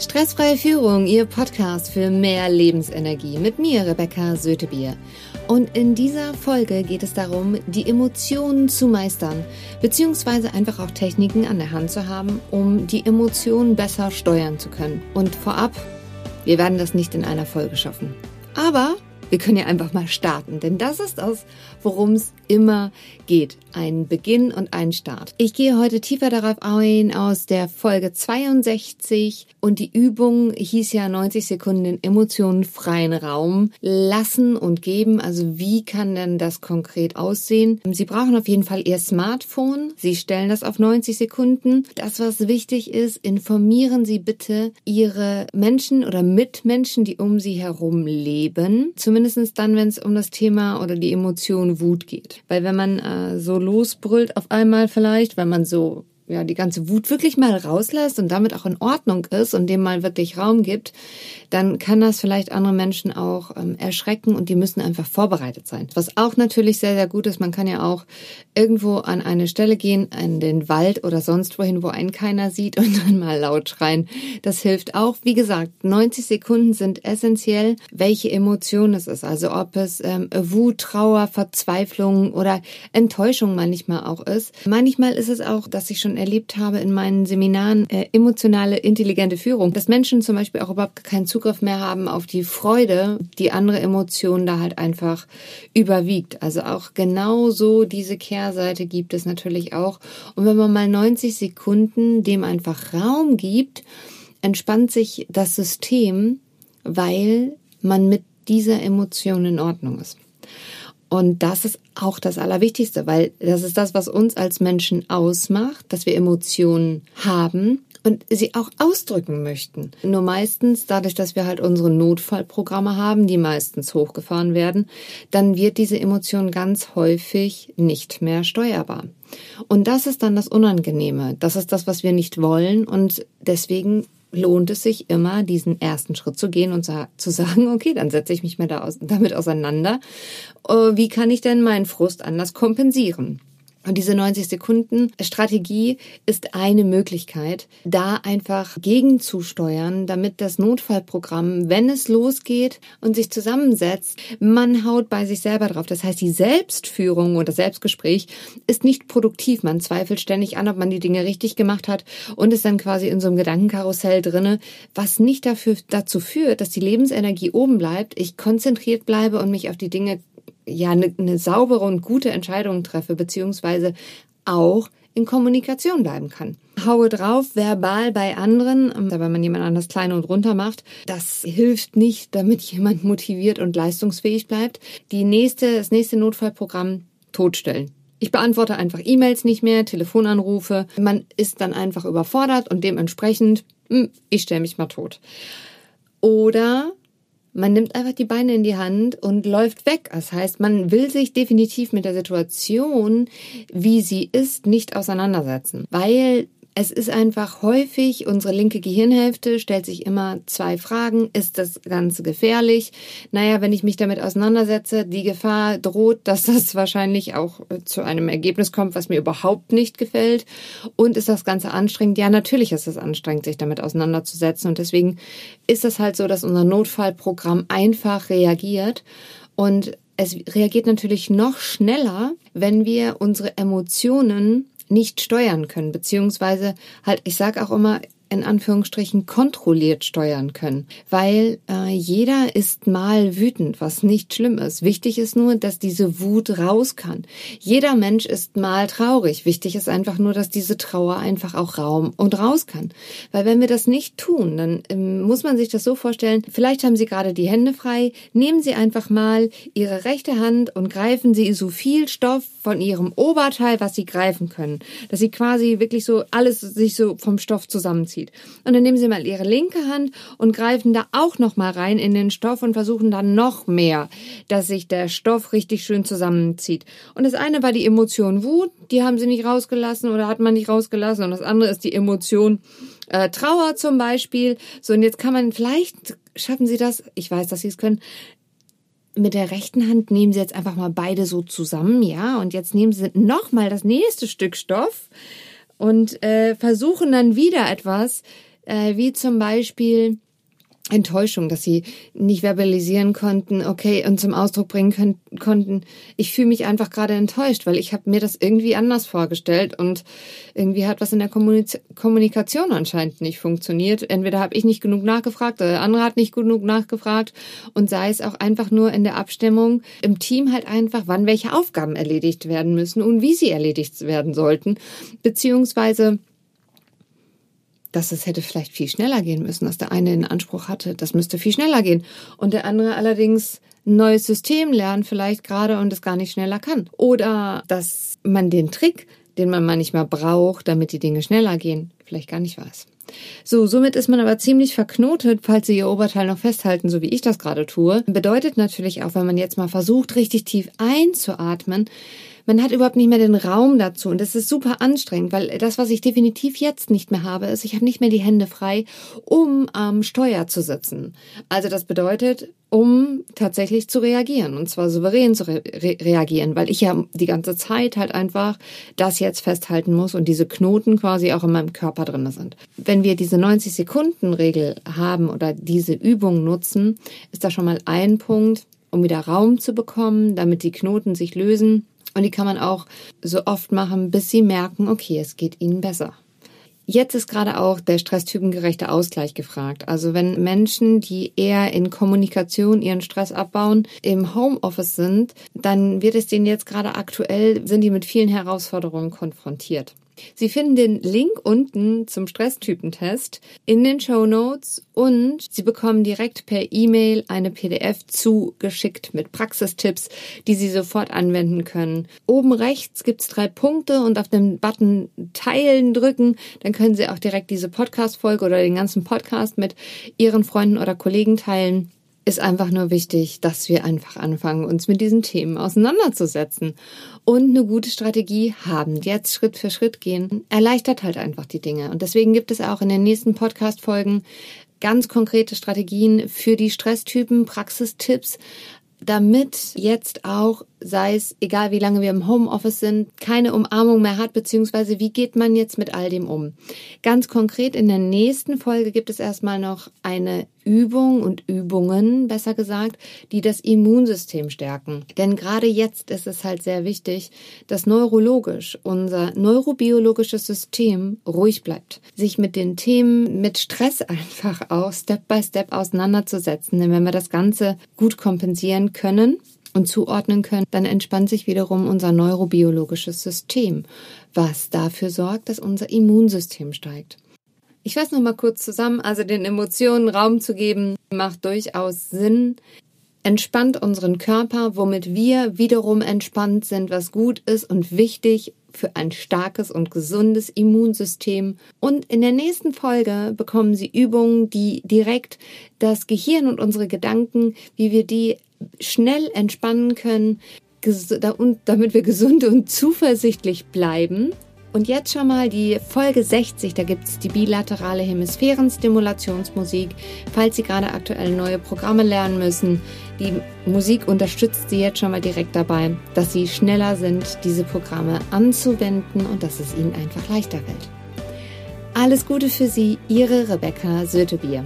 Stressfreie Führung, Ihr Podcast für mehr Lebensenergie mit mir, Rebecca Sötebier. Und in dieser Folge geht es darum, die Emotionen zu meistern, beziehungsweise einfach auch Techniken an der Hand zu haben, um die Emotionen besser steuern zu können. Und vorab, wir werden das nicht in einer Folge schaffen. Aber wir können ja einfach mal starten, denn das ist das, worum es immer geht. Ein Beginn und ein Start. Ich gehe heute tiefer darauf ein aus der Folge 62 und die Übung hieß ja 90 Sekunden in Emotionen freien Raum lassen und geben. Also wie kann denn das konkret aussehen? Sie brauchen auf jeden Fall Ihr Smartphone. Sie stellen das auf 90 Sekunden. Das, was wichtig ist, informieren Sie bitte Ihre Menschen oder Mitmenschen, die um Sie herum leben. Zumindest dann, wenn es um das Thema oder die Emotion Wut geht. Weil wenn man äh, so losbrüllt auf einmal vielleicht, wenn man so ja, die ganze Wut wirklich mal rauslässt und damit auch in Ordnung ist und dem mal wirklich Raum gibt, dann kann das vielleicht andere Menschen auch ähm, erschrecken und die müssen einfach vorbereitet sein. Was auch natürlich sehr, sehr gut ist, man kann ja auch irgendwo an eine Stelle gehen, in den Wald oder sonst wohin, wo einen keiner sieht und dann mal laut schreien. Das hilft auch. Wie gesagt, 90 Sekunden sind essentiell, welche Emotion es ist. Also ob es ähm, Wut, Trauer, Verzweiflung oder Enttäuschung manchmal auch ist. Manchmal ist es auch, dass ich schon erlebt habe in meinen Seminaren, äh, emotionale, intelligente Führung, dass Menschen zum Beispiel auch überhaupt keinen Zugriff mehr haben auf die Freude, die andere Emotion da halt einfach überwiegt. Also auch genauso diese Kehrseite gibt es natürlich auch. Und wenn man mal 90 Sekunden dem einfach Raum gibt, entspannt sich das System, weil man mit dieser Emotion in Ordnung ist. Und das ist auch das Allerwichtigste, weil das ist das, was uns als Menschen ausmacht, dass wir Emotionen haben und sie auch ausdrücken möchten. Nur meistens, dadurch, dass wir halt unsere Notfallprogramme haben, die meistens hochgefahren werden, dann wird diese Emotion ganz häufig nicht mehr steuerbar. Und das ist dann das Unangenehme. Das ist das, was wir nicht wollen. Und deswegen lohnt es sich immer, diesen ersten Schritt zu gehen und zu sagen, okay, dann setze ich mich mal damit auseinander. Äh, wie kann ich denn meinen Frust anders kompensieren? Und diese 90 Sekunden Strategie ist eine Möglichkeit, da einfach gegenzusteuern, damit das Notfallprogramm, wenn es losgeht und sich zusammensetzt, man haut bei sich selber drauf. Das heißt, die Selbstführung oder Selbstgespräch ist nicht produktiv. Man zweifelt ständig an, ob man die Dinge richtig gemacht hat und ist dann quasi in so einem Gedankenkarussell drinne, was nicht dafür, dazu führt, dass die Lebensenergie oben bleibt, ich konzentriert bleibe und mich auf die Dinge ja eine, eine saubere und gute Entscheidung treffe, beziehungsweise auch in Kommunikation bleiben kann. Haue drauf, verbal bei anderen, ähm, wenn man jemand anders klein und runter macht. Das hilft nicht, damit jemand motiviert und leistungsfähig bleibt. Die nächste, das nächste Notfallprogramm totstellen. Ich beantworte einfach E-Mails nicht mehr, Telefonanrufe. Man ist dann einfach überfordert und dementsprechend, hm, ich stelle mich mal tot. Oder man nimmt einfach die Beine in die Hand und läuft weg. Das heißt, man will sich definitiv mit der Situation, wie sie ist, nicht auseinandersetzen, weil es ist einfach häufig, unsere linke Gehirnhälfte stellt sich immer zwei Fragen. Ist das Ganze gefährlich? Naja, wenn ich mich damit auseinandersetze, die Gefahr droht, dass das wahrscheinlich auch äh, zu einem Ergebnis kommt, was mir überhaupt nicht gefällt. Und ist das Ganze anstrengend? Ja, natürlich ist es anstrengend, sich damit auseinanderzusetzen. Und deswegen ist es halt so, dass unser Notfallprogramm einfach reagiert. Und es reagiert natürlich noch schneller, wenn wir unsere Emotionen nicht steuern können, beziehungsweise halt, ich sage auch immer, in Anführungsstrichen kontrolliert steuern können, weil äh, jeder ist mal wütend, was nicht schlimm ist. Wichtig ist nur, dass diese Wut raus kann. Jeder Mensch ist mal traurig. Wichtig ist einfach nur, dass diese Trauer einfach auch Raum und raus kann. Weil wenn wir das nicht tun, dann ähm, muss man sich das so vorstellen, vielleicht haben Sie gerade die Hände frei, nehmen Sie einfach mal Ihre rechte Hand und greifen Sie so viel Stoff von Ihrem Oberteil, was Sie greifen können, dass Sie quasi wirklich so alles sich so vom Stoff zusammenziehen aussieht. Und dann nehmen Sie mal Ihre linke Hand und greifen da auch noch mal rein in den Stoff und versuchen dann noch mehr, dass sich der Stoff richtig schön zusammenzieht. Und das eine war die Emotion Wut, die haben Sie nicht rausgelassen oder hat man nicht rausgelassen. Und das andere ist die Emotion äh, Trauer zum Beispiel. So, und jetzt kann man vielleicht schaffen Sie das, ich weiß, dass Sie es können, mit der rechten Hand nehmen Sie jetzt einfach mal beide so zusammen, ja, und jetzt nehmen Sie noch mal das nächste Stück Stoff und äh, versuchen dann wieder etwas äh, wie zum Beispiel Enttäuschung, dass sie nicht verbalisieren konnten, okay, und zum Ausdruck bringen können, konnten, ich fühle mich einfach gerade enttäuscht, weil ich habe mir das irgendwie anders vorgestellt und irgendwie hat was in der Kommunik Kommunikation anscheinend nicht funktioniert. Entweder habe ich nicht genug nachgefragt oder der andere hat nicht genug nachgefragt. Und sei es auch einfach nur in der Abstimmung im Team halt einfach, wann welche Aufgaben erledigt werden müssen und wie sie erledigt werden sollten, beziehungsweise dass es hätte vielleicht viel schneller gehen müssen, dass der eine in Anspruch hatte, das müsste viel schneller gehen. Und der andere allerdings ein neues System lernt vielleicht gerade und es gar nicht schneller kann. Oder dass man den Trick, den man manchmal braucht, damit die Dinge schneller gehen, vielleicht gar nicht weiß. So, somit ist man aber ziemlich verknotet, falls Sie Ihr Oberteil noch festhalten, so wie ich das gerade tue. Bedeutet natürlich auch, wenn man jetzt mal versucht, richtig tief einzuatmen, man hat überhaupt nicht mehr den Raum dazu und das ist super anstrengend, weil das, was ich definitiv jetzt nicht mehr habe, ist, ich habe nicht mehr die Hände frei, um am Steuer zu sitzen. Also das bedeutet, um tatsächlich zu reagieren und zwar souverän zu re reagieren, weil ich ja die ganze Zeit halt einfach das jetzt festhalten muss und diese Knoten quasi auch in meinem Körper drin sind. Wenn wir diese 90 Sekunden Regel haben oder diese Übung nutzen, ist da schon mal ein Punkt, um wieder Raum zu bekommen, damit die Knoten sich lösen und die kann man auch so oft machen, bis sie merken, okay, es geht ihnen besser. Jetzt ist gerade auch der stresstypengerechte Ausgleich gefragt. Also wenn Menschen, die eher in Kommunikation ihren Stress abbauen, im Homeoffice sind, dann wird es denen jetzt gerade aktuell, sind die mit vielen Herausforderungen konfrontiert. Sie finden den Link unten zum Stresstypentest in den Show Notes und Sie bekommen direkt per E-Mail eine PDF zugeschickt mit Praxistipps, die Sie sofort anwenden können. Oben rechts gibt's drei Punkte und auf den Button Teilen drücken. Dann können Sie auch direkt diese Podcast-Folge oder den ganzen Podcast mit Ihren Freunden oder Kollegen teilen ist einfach nur wichtig, dass wir einfach anfangen, uns mit diesen Themen auseinanderzusetzen und eine gute Strategie haben. Jetzt Schritt für Schritt gehen, erleichtert halt einfach die Dinge. Und deswegen gibt es auch in den nächsten Podcast-Folgen ganz konkrete Strategien für die Stresstypen, Praxistipps, damit jetzt auch, sei es egal wie lange wir im Homeoffice sind, keine Umarmung mehr hat, beziehungsweise wie geht man jetzt mit all dem um. Ganz konkret in der nächsten Folge gibt es erstmal noch eine Übung und Übungen, besser gesagt, die das Immunsystem stärken. Denn gerade jetzt ist es halt sehr wichtig, dass neurologisch unser neurobiologisches System ruhig bleibt, sich mit den Themen mit Stress einfach auch Step by Step auseinanderzusetzen. Denn wenn wir das Ganze gut kompensieren können, und zuordnen können, dann entspannt sich wiederum unser neurobiologisches System, was dafür sorgt, dass unser Immunsystem steigt. Ich fasse noch mal kurz zusammen. Also den Emotionen Raum zu geben, macht durchaus Sinn. Entspannt unseren Körper, womit wir wiederum entspannt sind, was gut ist und wichtig für ein starkes und gesundes Immunsystem. Und in der nächsten Folge bekommen Sie Übungen, die direkt das Gehirn und unsere Gedanken, wie wir die schnell entspannen können, damit wir gesund und zuversichtlich bleiben und jetzt schon mal die Folge 60, da gibt es die bilaterale Hemisphärenstimulationsmusik. Falls Sie gerade aktuell neue Programme lernen müssen, die Musik unterstützt Sie jetzt schon mal direkt dabei, dass Sie schneller sind, diese Programme anzuwenden und dass es Ihnen einfach leichter fällt. Alles Gute für Sie, Ihre Rebecca Sötebier.